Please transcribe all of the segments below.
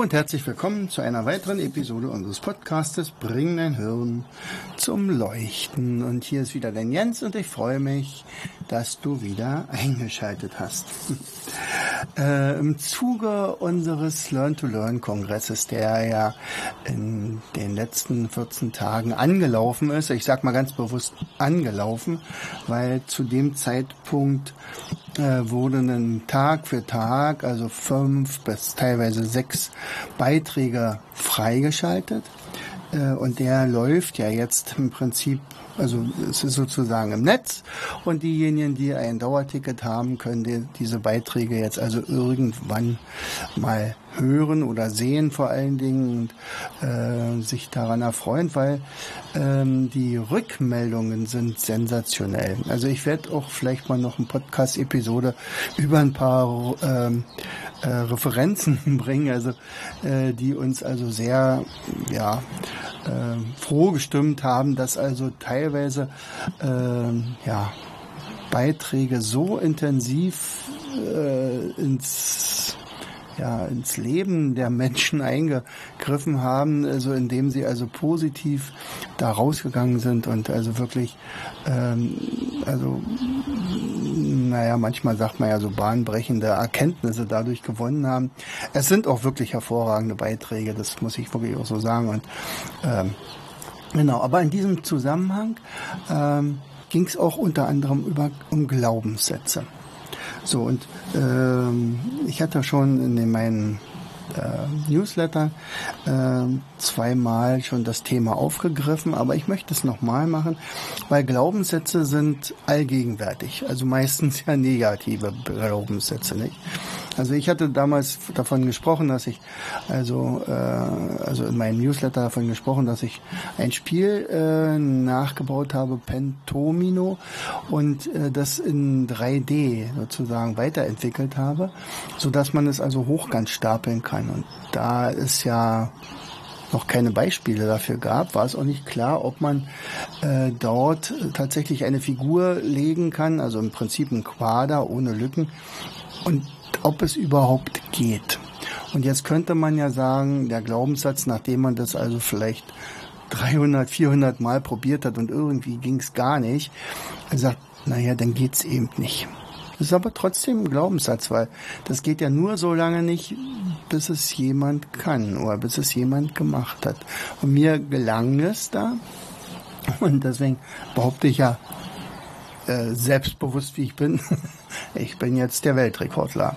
Und herzlich willkommen zu einer weiteren Episode unseres Podcastes Bring dein Hirn zum Leuchten. Und hier ist wieder dein Jens und ich freue mich, dass du wieder eingeschaltet hast. Äh, Im Zuge unseres Learn-to-Learn-Kongresses, der ja in den letzten 14 Tagen angelaufen ist, ich sag mal ganz bewusst angelaufen, weil zu dem Zeitpunkt äh, wurden Tag für Tag, also fünf bis teilweise sechs Beiträge freigeschaltet. Äh, und der läuft ja jetzt im Prinzip, also es ist sozusagen im Netz und diejenigen, die ein Dauerticket haben, können die, diese Beiträge jetzt also irgendwann mal hören oder sehen vor allen Dingen und äh, sich daran erfreuen, weil ähm, die Rückmeldungen sind sensationell. Also ich werde auch vielleicht mal noch eine Podcast-Episode über ein paar ähm, äh, Referenzen bringen, also äh, die uns also sehr ja froh gestimmt haben, dass also teilweise äh, ja Beiträge so intensiv äh, ins ja, ins Leben der Menschen eingegriffen haben, also indem sie also positiv da rausgegangen sind und also wirklich, ähm, also naja, manchmal sagt man ja so bahnbrechende Erkenntnisse dadurch gewonnen haben. Es sind auch wirklich hervorragende Beiträge, das muss ich wirklich auch so sagen. Und ähm, genau, aber in diesem Zusammenhang ähm, ging es auch unter anderem über um Glaubenssätze. So, und ähm, ich hatte schon in meinen äh, Newsletter äh, zweimal schon das Thema aufgegriffen, aber ich möchte es nochmal machen, weil Glaubenssätze sind allgegenwärtig, also meistens ja negative Glaubenssätze, nicht? Also ich hatte damals davon gesprochen, dass ich also äh, also in meinem Newsletter davon gesprochen, dass ich ein Spiel äh, nachgebaut habe, Pentomino, und äh, das in 3D sozusagen weiterentwickelt habe, so dass man es also hochkant stapeln kann. Und da ist ja noch keine Beispiele dafür gab, war es auch nicht klar, ob man äh, dort tatsächlich eine Figur legen kann, also im Prinzip ein Quader ohne Lücken. Und ob es überhaupt geht. Und jetzt könnte man ja sagen, der Glaubenssatz, nachdem man das also vielleicht 300, 400 Mal probiert hat und irgendwie ging es gar nicht, sagt, naja, dann geht's eben nicht. Das ist aber trotzdem ein Glaubenssatz, weil das geht ja nur so lange nicht, bis es jemand kann oder bis es jemand gemacht hat. Und mir gelang es da. Und deswegen behaupte ich ja, äh, selbstbewusst wie ich bin, ich bin jetzt der Weltrekordler.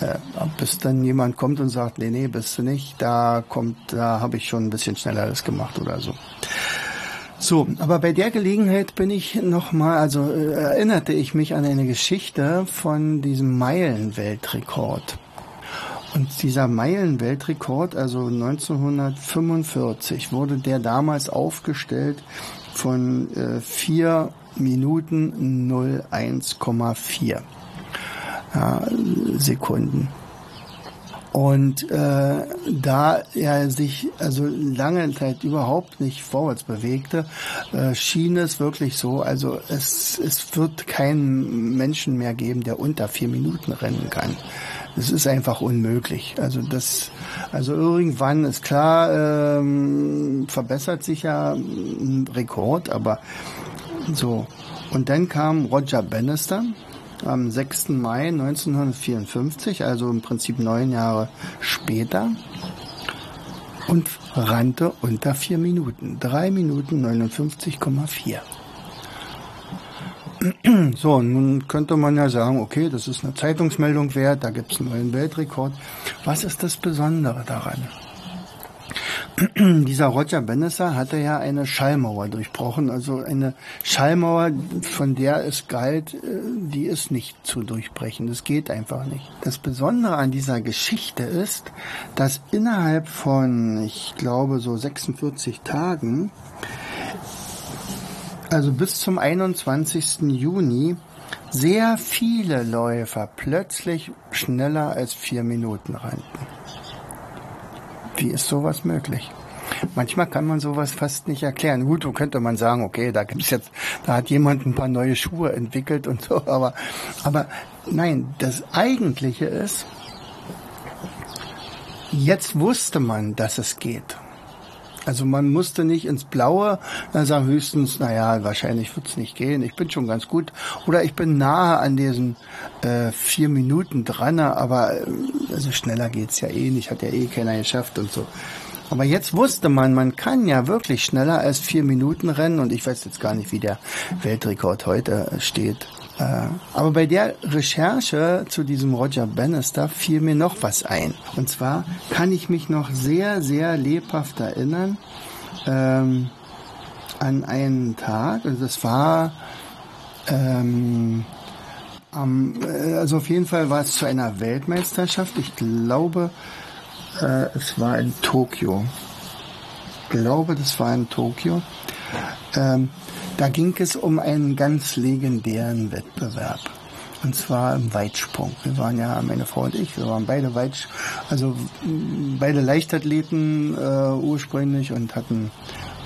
Äh, bis dann jemand kommt und sagt, nee, nee, bist du nicht, da kommt, da habe ich schon ein bisschen schneller alles gemacht oder so. So, aber bei der Gelegenheit bin ich nochmal, also äh, erinnerte ich mich an eine Geschichte von diesem Meilenweltrekord. Und dieser Meilenweltrekord, also 1945, wurde der damals aufgestellt von äh, vier Minuten 01,4 Sekunden. Und äh, da er sich also lange Zeit überhaupt nicht vorwärts bewegte, äh, schien es wirklich so, also es, es wird keinen Menschen mehr geben, der unter vier Minuten rennen kann. Es ist einfach unmöglich. Also das, also irgendwann ist klar, ähm, verbessert sich ja ein Rekord, aber so. Und dann kam Roger Bannister am 6. Mai 1954, also im Prinzip neun Jahre später, und rannte unter vier Minuten. Drei Minuten 59,4. So, nun könnte man ja sagen, okay, das ist eine Zeitungsmeldung wert, da gibt es einen neuen Weltrekord. Was ist das Besondere daran? Dieser Roger Bannister hatte ja eine Schallmauer durchbrochen, also eine Schallmauer, von der es galt, äh, die ist nicht zu durchbrechen. Das geht einfach nicht. Das Besondere an dieser Geschichte ist, dass innerhalb von, ich glaube, so 46 Tagen, also bis zum 21. Juni, sehr viele Läufer plötzlich schneller als vier Minuten rannten. Wie ist sowas möglich? Manchmal kann man sowas fast nicht erklären. Gut, so könnte man sagen, okay, da gibt's jetzt, da hat jemand ein paar neue Schuhe entwickelt und so, aber, aber nein, das Eigentliche ist, jetzt wusste man, dass es geht. Also man musste nicht ins Blaue, dann sagen höchstens, naja, wahrscheinlich wird's nicht gehen, ich bin schon ganz gut. Oder ich bin nahe an diesen äh, vier Minuten dran, aber äh, also schneller geht's ja eh nicht, hat ja eh keiner geschafft und so. Aber jetzt wusste man, man kann ja wirklich schneller als vier Minuten rennen und ich weiß jetzt gar nicht, wie der Weltrekord heute steht. Äh, aber bei der Recherche zu diesem Roger Bannister fiel mir noch was ein. Und zwar kann ich mich noch sehr, sehr lebhaft erinnern ähm, an einen Tag. Also das war ähm, äh, also auf jeden Fall war es zu einer Weltmeisterschaft. Ich glaube, äh, es war in Tokio. Ich glaube, das war in Tokio. Ähm, da ging es um einen ganz legendären Wettbewerb. Und zwar im Weitsprung. Wir waren ja, meine Frau und ich, wir waren beide Weitsch, also beide Leichtathleten äh, ursprünglich und hatten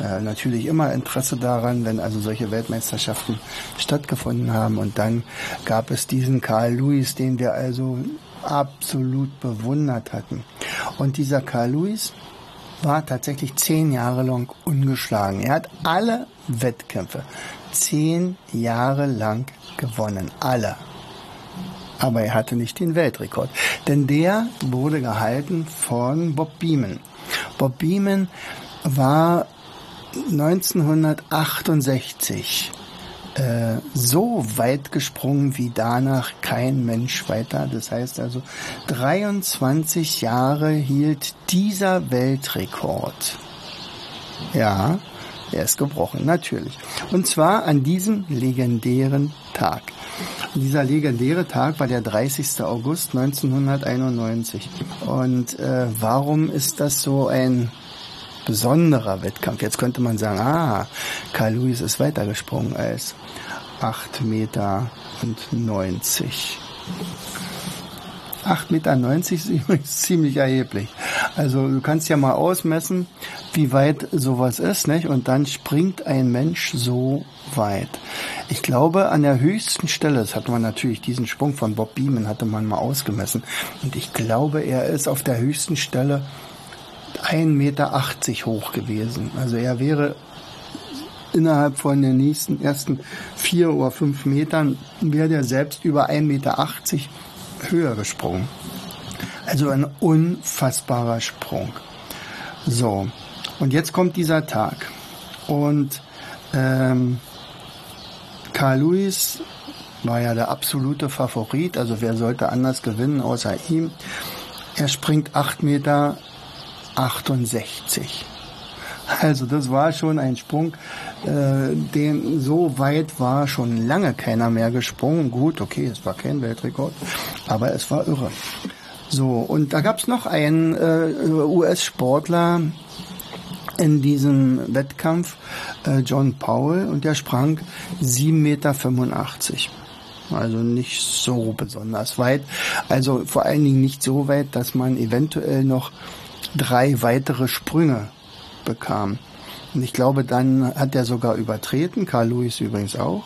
äh, natürlich immer Interesse daran, wenn also solche Weltmeisterschaften stattgefunden haben. Und dann gab es diesen Karl Lewis, den wir also absolut bewundert hatten. Und dieser Karl Lewis, war tatsächlich zehn Jahre lang ungeschlagen. Er hat alle Wettkämpfe zehn Jahre lang gewonnen. Alle. Aber er hatte nicht den Weltrekord. Denn der wurde gehalten von Bob Beeman. Bob Beeman war 1968 äh, so weit gesprungen wie danach kein Mensch weiter. Das heißt also, 23 Jahre hielt dieser Weltrekord. Ja, er ist gebrochen, natürlich. Und zwar an diesem legendären Tag. Dieser legendäre Tag war der 30. August 1991. Und äh, warum ist das so ein besonderer Wettkampf. Jetzt könnte man sagen, ah, Carl Lewis ist weitergesprungen als 8 Meter und 90. 8,90 Meter ist übrigens ziemlich erheblich. Also du kannst ja mal ausmessen, wie weit sowas ist, nicht? Und dann springt ein Mensch so weit. Ich glaube, an der höchsten Stelle, das hat man natürlich diesen Sprung von Bob Beeman, hatte man mal ausgemessen. Und ich glaube, er ist auf der höchsten Stelle 1,80 Meter hoch gewesen. Also er wäre innerhalb von den nächsten ersten vier oder fünf Metern wäre der selbst über 1,80 Meter höher gesprungen. Also ein unfassbarer Sprung. So, und jetzt kommt dieser Tag. Und ähm, Carl Lewis war ja der absolute Favorit, also wer sollte anders gewinnen außer ihm. Er springt 8 Meter 68. Also das war schon ein Sprung, äh, den so weit war schon lange keiner mehr gesprungen. Gut, okay, es war kein Weltrekord, aber es war irre. So, und da gab es noch einen äh, US-Sportler in diesem Wettkampf, äh, John Powell, und der sprang 7,85 Meter. Also nicht so besonders weit. Also vor allen Dingen nicht so weit, dass man eventuell noch drei weitere Sprünge bekam. Und ich glaube, dann hat er sogar übertreten, Carl Lewis übrigens auch.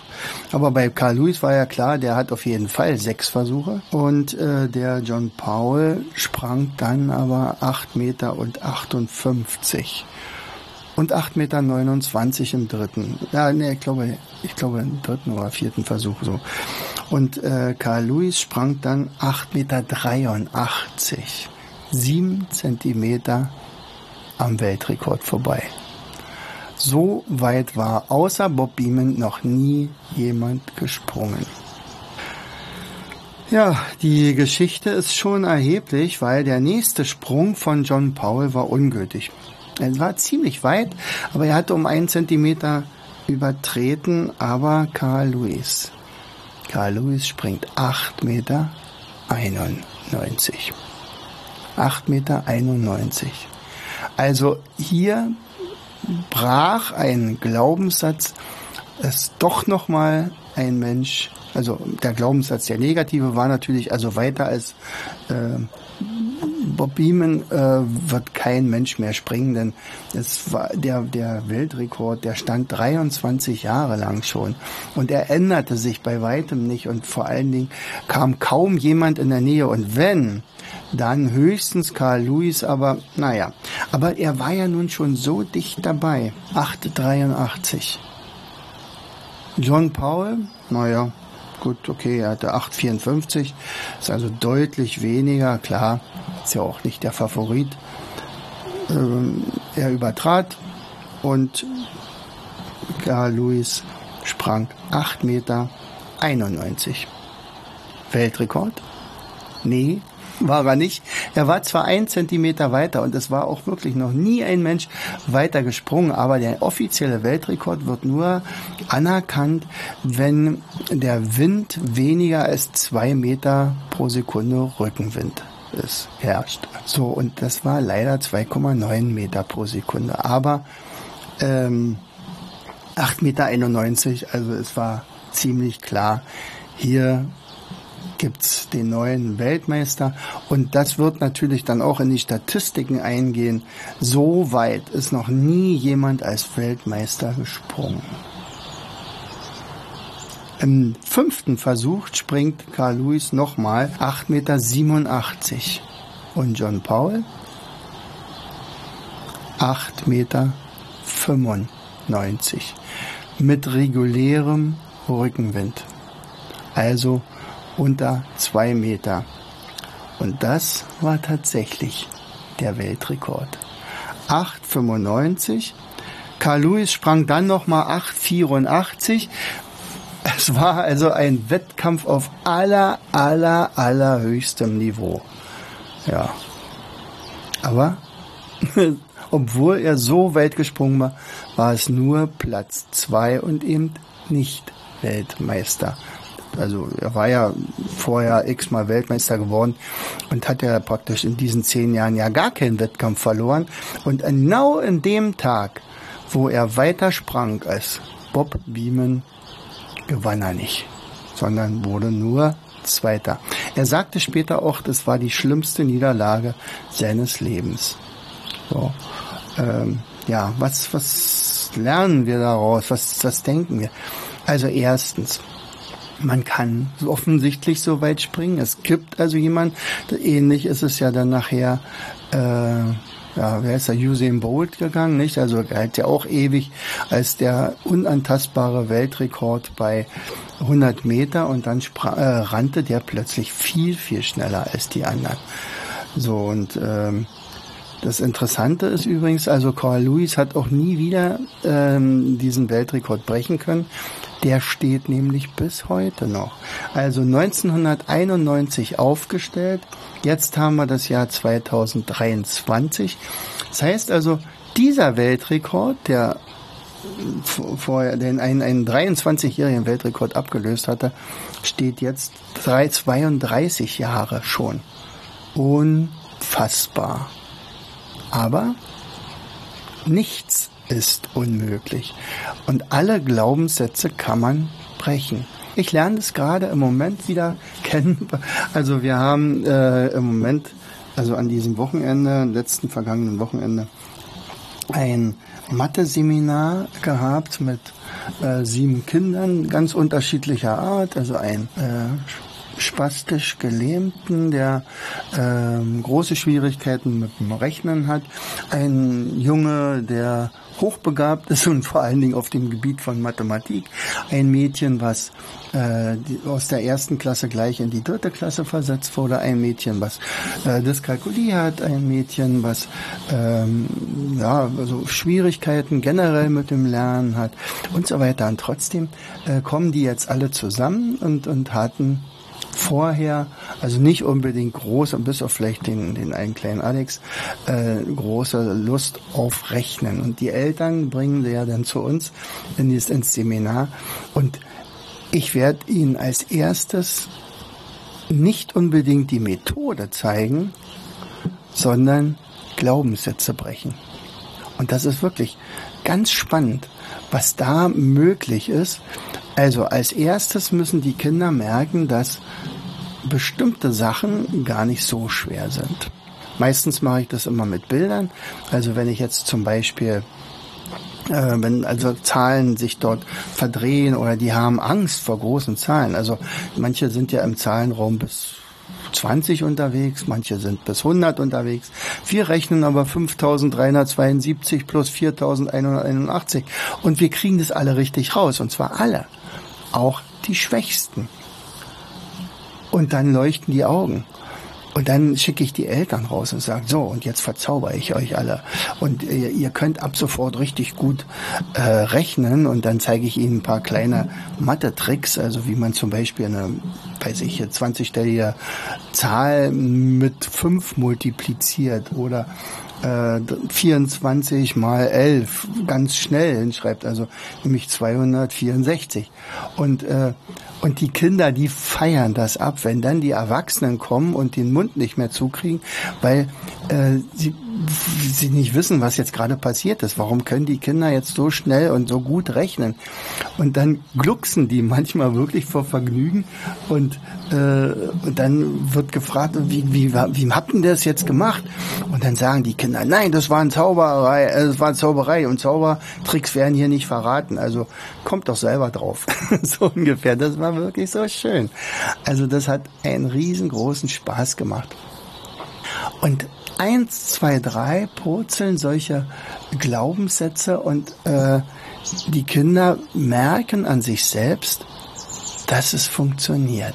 Aber bei Carl Lewis war ja klar, der hat auf jeden Fall sechs Versuche. Und äh, der John Powell sprang dann aber acht Meter und 58 und 8,29 Meter im dritten. Ja, nee, ich glaube, ich glaube im dritten oder vierten Versuch so. Und äh, Carl Lewis sprang dann 8,83 Meter sieben Zentimeter am Weltrekord vorbei. So weit war außer Bob Beeman noch nie jemand gesprungen. Ja, die Geschichte ist schon erheblich, weil der nächste Sprung von John Powell war ungültig. Er war ziemlich weit, aber er hatte um einen Zentimeter übertreten, aber Carl Lewis. Carl Lewis springt 8 Meter 91. 8 Meter 91. Also hier brach ein Glaubenssatz, dass doch noch mal ein Mensch, also der Glaubenssatz, der negative war natürlich also weiter als äh, Bob Beeman äh, wird kein Mensch mehr springen, denn es war der, der Weltrekord, der stand 23 Jahre lang schon und er änderte sich bei weitem nicht und vor allen Dingen kam kaum jemand in der Nähe und wenn, dann höchstens Carl Lewis, aber naja, aber er war ja nun schon so dicht dabei, 883. John Paul, naja, gut, okay, er hatte 8,54, ist also deutlich weniger, klar, ist ja auch nicht der Favorit. Ähm, er übertrat und Carl Lewis sprang 8 Meter 91. Weltrekord? Nee, war er nicht. Er war zwar ein Zentimeter weiter und es war auch wirklich noch nie ein Mensch weiter gesprungen, aber der offizielle Weltrekord wird nur anerkannt, wenn der Wind weniger als zwei Meter pro Sekunde Rückenwind ist, herrscht. So, und das war leider 2,9 Meter pro Sekunde. Aber ähm, 8,91 Meter, also es war ziemlich klar, hier gibt's den neuen Weltmeister und das wird natürlich dann auch in die Statistiken eingehen. So weit ist noch nie jemand als Weltmeister gesprungen. Im fünften Versuch springt Carl Lewis nochmal 8,87 Meter. Und John Paul 8,95 Meter. Mit regulärem Rückenwind. Also unter zwei Meter. Und das war tatsächlich der Weltrekord. 8,95. Carl Lewis sprang dann nochmal 8,84. Es war also ein Wettkampf auf aller, aller, allerhöchstem Niveau. Ja. Aber, obwohl er so weit gesprungen war, war es nur Platz zwei und eben nicht Weltmeister. Also er war ja vorher x-mal Weltmeister geworden und hat ja praktisch in diesen zehn Jahren ja gar keinen Wettkampf verloren. Und genau in dem Tag, wo er weiter sprang als Bob Beeman, gewann er nicht, sondern wurde nur Zweiter. Er sagte später auch, das war die schlimmste Niederlage seines Lebens. So, ähm, ja, was, was lernen wir daraus? Was, was denken wir? Also erstens, man kann offensichtlich so weit springen. Es gibt also jemand, ähnlich ist es ja dann nachher, äh, ja, wer ist der Usain Bolt gegangen, nicht? Also galt ja auch ewig als der unantastbare Weltrekord bei 100 Meter und dann äh, rannte der plötzlich viel, viel schneller als die anderen. So und ähm, das Interessante ist übrigens, also Carl Lewis hat auch nie wieder ähm, diesen Weltrekord brechen können. Der steht nämlich bis heute noch. Also 1991 aufgestellt. Jetzt haben wir das Jahr 2023. Das heißt also, dieser Weltrekord, der vorher den einen, einen 23-jährigen Weltrekord abgelöst hatte, steht jetzt 32 Jahre schon. Unfassbar. Aber nichts ist unmöglich. Und alle Glaubenssätze kann man brechen. Ich lerne das gerade im Moment wieder kennen. Also wir haben äh, im Moment, also an diesem Wochenende, letzten vergangenen Wochenende, ein Mathe-Seminar gehabt mit äh, sieben Kindern ganz unterschiedlicher Art. Also ein äh, spastisch Gelähmten, der ähm, große Schwierigkeiten mit dem Rechnen hat, ein Junge, der hochbegabt ist und vor allen Dingen auf dem Gebiet von Mathematik, ein Mädchen, was äh, aus der ersten Klasse gleich in die dritte Klasse versetzt wurde, ein Mädchen, was äh, Dyskalkulie hat, ein Mädchen, was ähm, ja, also Schwierigkeiten generell mit dem Lernen hat und so weiter. Und trotzdem äh, kommen die jetzt alle zusammen und, und hatten vorher Also nicht unbedingt groß, bis auf vielleicht den, den einen kleinen Alex, äh, große Lust auf Rechnen. Und die Eltern bringen sie ja dann zu uns in dieses, ins Seminar. Und ich werde ihnen als erstes nicht unbedingt die Methode zeigen, sondern Glaubenssätze brechen. Und das ist wirklich ganz spannend, was da möglich ist. Also als erstes müssen die Kinder merken, dass bestimmte Sachen gar nicht so schwer sind. Meistens mache ich das immer mit Bildern. Also wenn ich jetzt zum Beispiel äh, wenn also Zahlen sich dort verdrehen oder die haben Angst vor großen Zahlen. Also manche sind ja im Zahlenraum bis 20 unterwegs, manche sind bis 100 unterwegs. Wir rechnen aber 5372 plus 4181 und wir kriegen das alle richtig raus und zwar alle, auch die Schwächsten. Und dann leuchten die Augen. Und dann schicke ich die Eltern raus und sage, so, und jetzt verzauber ich euch alle. Und ihr, ihr könnt ab sofort richtig gut äh, rechnen. Und dann zeige ich ihnen ein paar kleine Mathe-Tricks, also wie man zum Beispiel eine, weiß ich, 20-stellige Zahl mit 5 multipliziert oder 24 äh, mal 11 ganz schnell hinschreibt, also nämlich 264. Und äh, und die Kinder, die feiern das ab, wenn dann die Erwachsenen kommen und den Mund nicht mehr zukriegen, weil äh, sie, sie nicht wissen, was jetzt gerade passiert ist. Warum können die Kinder jetzt so schnell und so gut rechnen? Und dann glucksen die manchmal wirklich vor Vergnügen und, äh, und dann wird gefragt, wie, wie, wie habt ihr das jetzt gemacht? Und dann sagen die Kinder, nein, das war eine Zauberei, äh, das war eine Zauberei und Zaubertricks werden hier nicht verraten. Also kommt doch selber drauf. so ungefähr. Das war wirklich so schön. Also das hat einen riesengroßen Spaß gemacht. Und eins, zwei, drei purzeln solche Glaubenssätze und äh, die Kinder merken an sich selbst, dass es funktioniert.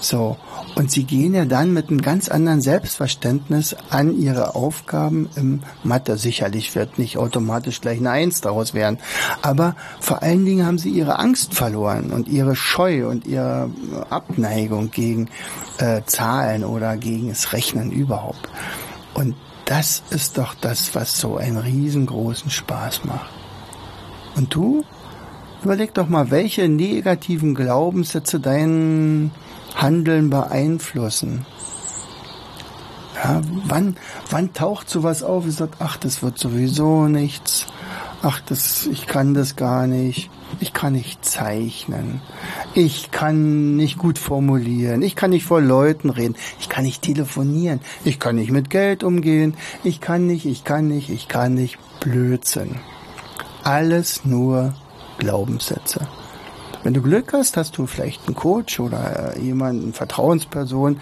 So. Und sie gehen ja dann mit einem ganz anderen Selbstverständnis an ihre Aufgaben im Mathe. Sicherlich wird nicht automatisch gleich eine Eins daraus werden. Aber vor allen Dingen haben sie ihre Angst verloren und ihre Scheu und ihre Abneigung gegen äh, Zahlen oder gegen das Rechnen überhaupt. Und das ist doch das, was so einen riesengroßen Spaß macht. Und du? Überleg doch mal, welche negativen Glaubenssätze deinen Handeln beeinflussen. Ja, wann, wann taucht sowas auf und sagt, ach, das wird sowieso nichts. Ach, das, ich kann das gar nicht. Ich kann nicht zeichnen. Ich kann nicht gut formulieren. Ich kann nicht vor Leuten reden. Ich kann nicht telefonieren. Ich kann nicht mit Geld umgehen. Ich kann nicht, ich kann nicht, ich kann nicht. Blödsinn. Alles nur Glaubenssätze. Wenn du Glück hast, hast du vielleicht einen Coach oder jemanden, eine Vertrauensperson,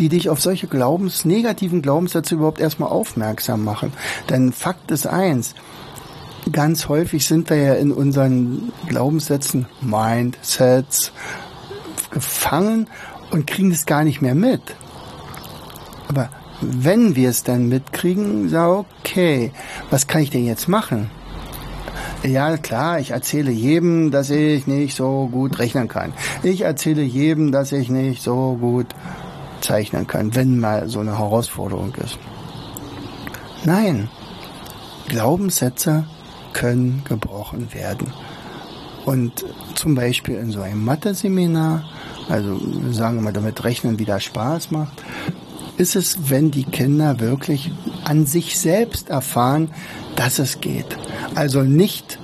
die dich auf solche Glaubens, negativen Glaubenssätze überhaupt erstmal aufmerksam machen. Denn Fakt ist eins, ganz häufig sind wir ja in unseren Glaubenssätzen, Mindsets, gefangen und kriegen es gar nicht mehr mit. Aber wenn wir es dann mitkriegen, sag okay, was kann ich denn jetzt machen? Ja, klar, ich erzähle jedem, dass ich nicht so gut rechnen kann. Ich erzähle jedem, dass ich nicht so gut zeichnen kann, wenn mal so eine Herausforderung ist. Nein, Glaubenssätze können gebrochen werden. Und zum Beispiel in so einem Mathe-Seminar, also sagen wir mal, damit Rechnen wieder Spaß macht, ist es, wenn die Kinder wirklich an sich selbst erfahren, dass es geht. Also nicht,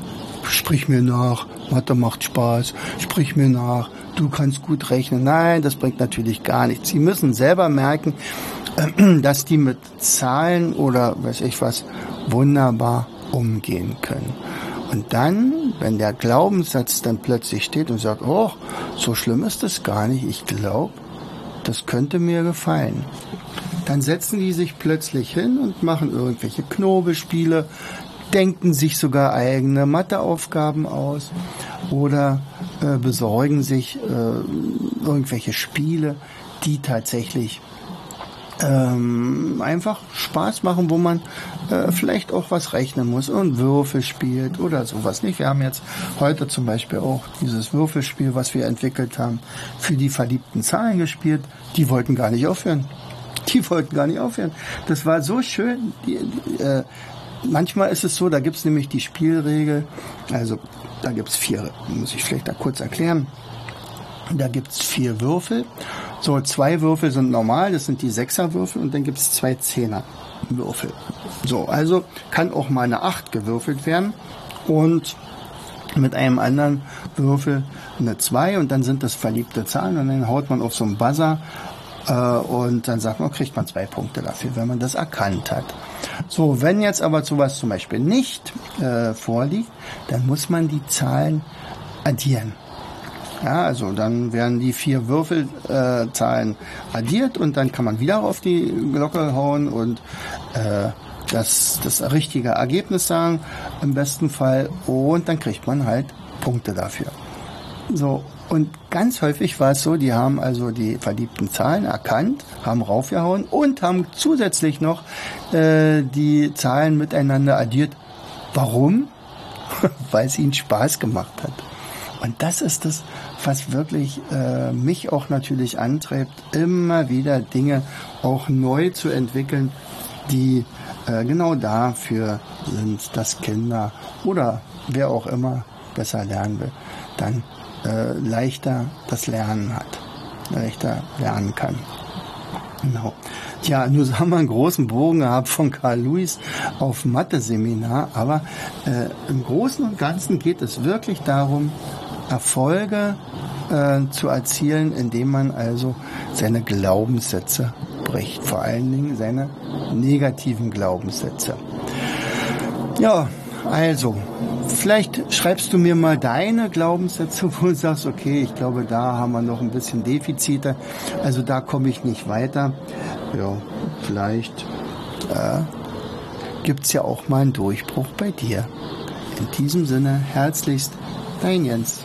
sprich mir nach, Mathe macht Spaß, sprich mir nach, du kannst gut rechnen. Nein, das bringt natürlich gar nichts. Sie müssen selber merken, dass die mit Zahlen oder weiß ich was wunderbar umgehen können. Und dann, wenn der Glaubenssatz dann plötzlich steht und sagt, oh, so schlimm ist das gar nicht, ich glaube, das könnte mir gefallen. Dann setzen die sich plötzlich hin und machen irgendwelche Knobelspiele, denken sich sogar eigene Matheaufgaben aus oder äh, besorgen sich äh, irgendwelche Spiele, die tatsächlich ähm, einfach Spaß machen, wo man äh, vielleicht auch was rechnen muss und Würfel spielt oder sowas nicht. Wir haben jetzt heute zum Beispiel auch dieses Würfelspiel, was wir entwickelt haben, für die verliebten Zahlen gespielt. Die wollten gar nicht aufhören. Die wollten gar nicht aufhören. Das war so schön. Die, die, äh, manchmal ist es so, da gibt's nämlich die Spielregel, also da gibt's vier, muss ich vielleicht da kurz erklären. Da gibt's vier Würfel. So, zwei Würfel sind normal, das sind die Sechserwürfel und dann gibt's zwei Zehnerwürfel. So, also kann auch mal eine Acht gewürfelt werden und mit einem anderen Würfel eine zwei und dann sind das verliebte Zahlen und dann haut man auf so einen Buzzer äh, und dann sagt man, kriegt man zwei Punkte dafür, wenn man das erkannt hat. So, wenn jetzt aber sowas zum Beispiel nicht äh, vorliegt, dann muss man die Zahlen addieren. Ja, also dann werden die vier Würfelzahlen äh, addiert und dann kann man wieder auf die Glocke hauen und äh, das, das richtige Ergebnis sagen, im besten Fall. Und dann kriegt man halt Punkte dafür. So, und ganz häufig war es so, die haben also die verliebten Zahlen erkannt, haben raufgehauen und haben zusätzlich noch äh, die Zahlen miteinander addiert. Warum? Weil es ihnen Spaß gemacht hat. Und das ist das, was wirklich äh, mich auch natürlich antreibt, immer wieder Dinge auch neu zu entwickeln, die äh, genau dafür sind, dass Kinder oder wer auch immer besser lernen will, dann äh, leichter das Lernen hat, leichter lernen kann. Genau. Ja, nur haben wir einen großen Bogen gehabt von Karl Lewis auf Mathe-Seminar, aber äh, im Großen und Ganzen geht es wirklich darum, Erfolge äh, zu erzielen, indem man also seine Glaubenssätze bricht, vor allen Dingen seine negativen Glaubenssätze. Ja, also, vielleicht schreibst du mir mal deine Glaubenssätze, wo du sagst, okay, ich glaube, da haben wir noch ein bisschen Defizite, also da komme ich nicht weiter. Ja, vielleicht äh, gibt es ja auch mal einen Durchbruch bei dir. In diesem Sinne, herzlichst, dein Jens.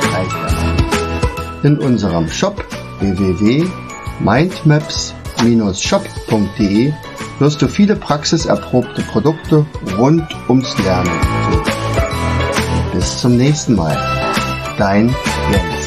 In unserem Shop www.mindmaps-shop.de wirst du viele praxiserprobte Produkte rund ums Lernen finden. Bis zum nächsten Mal. Dein Jens.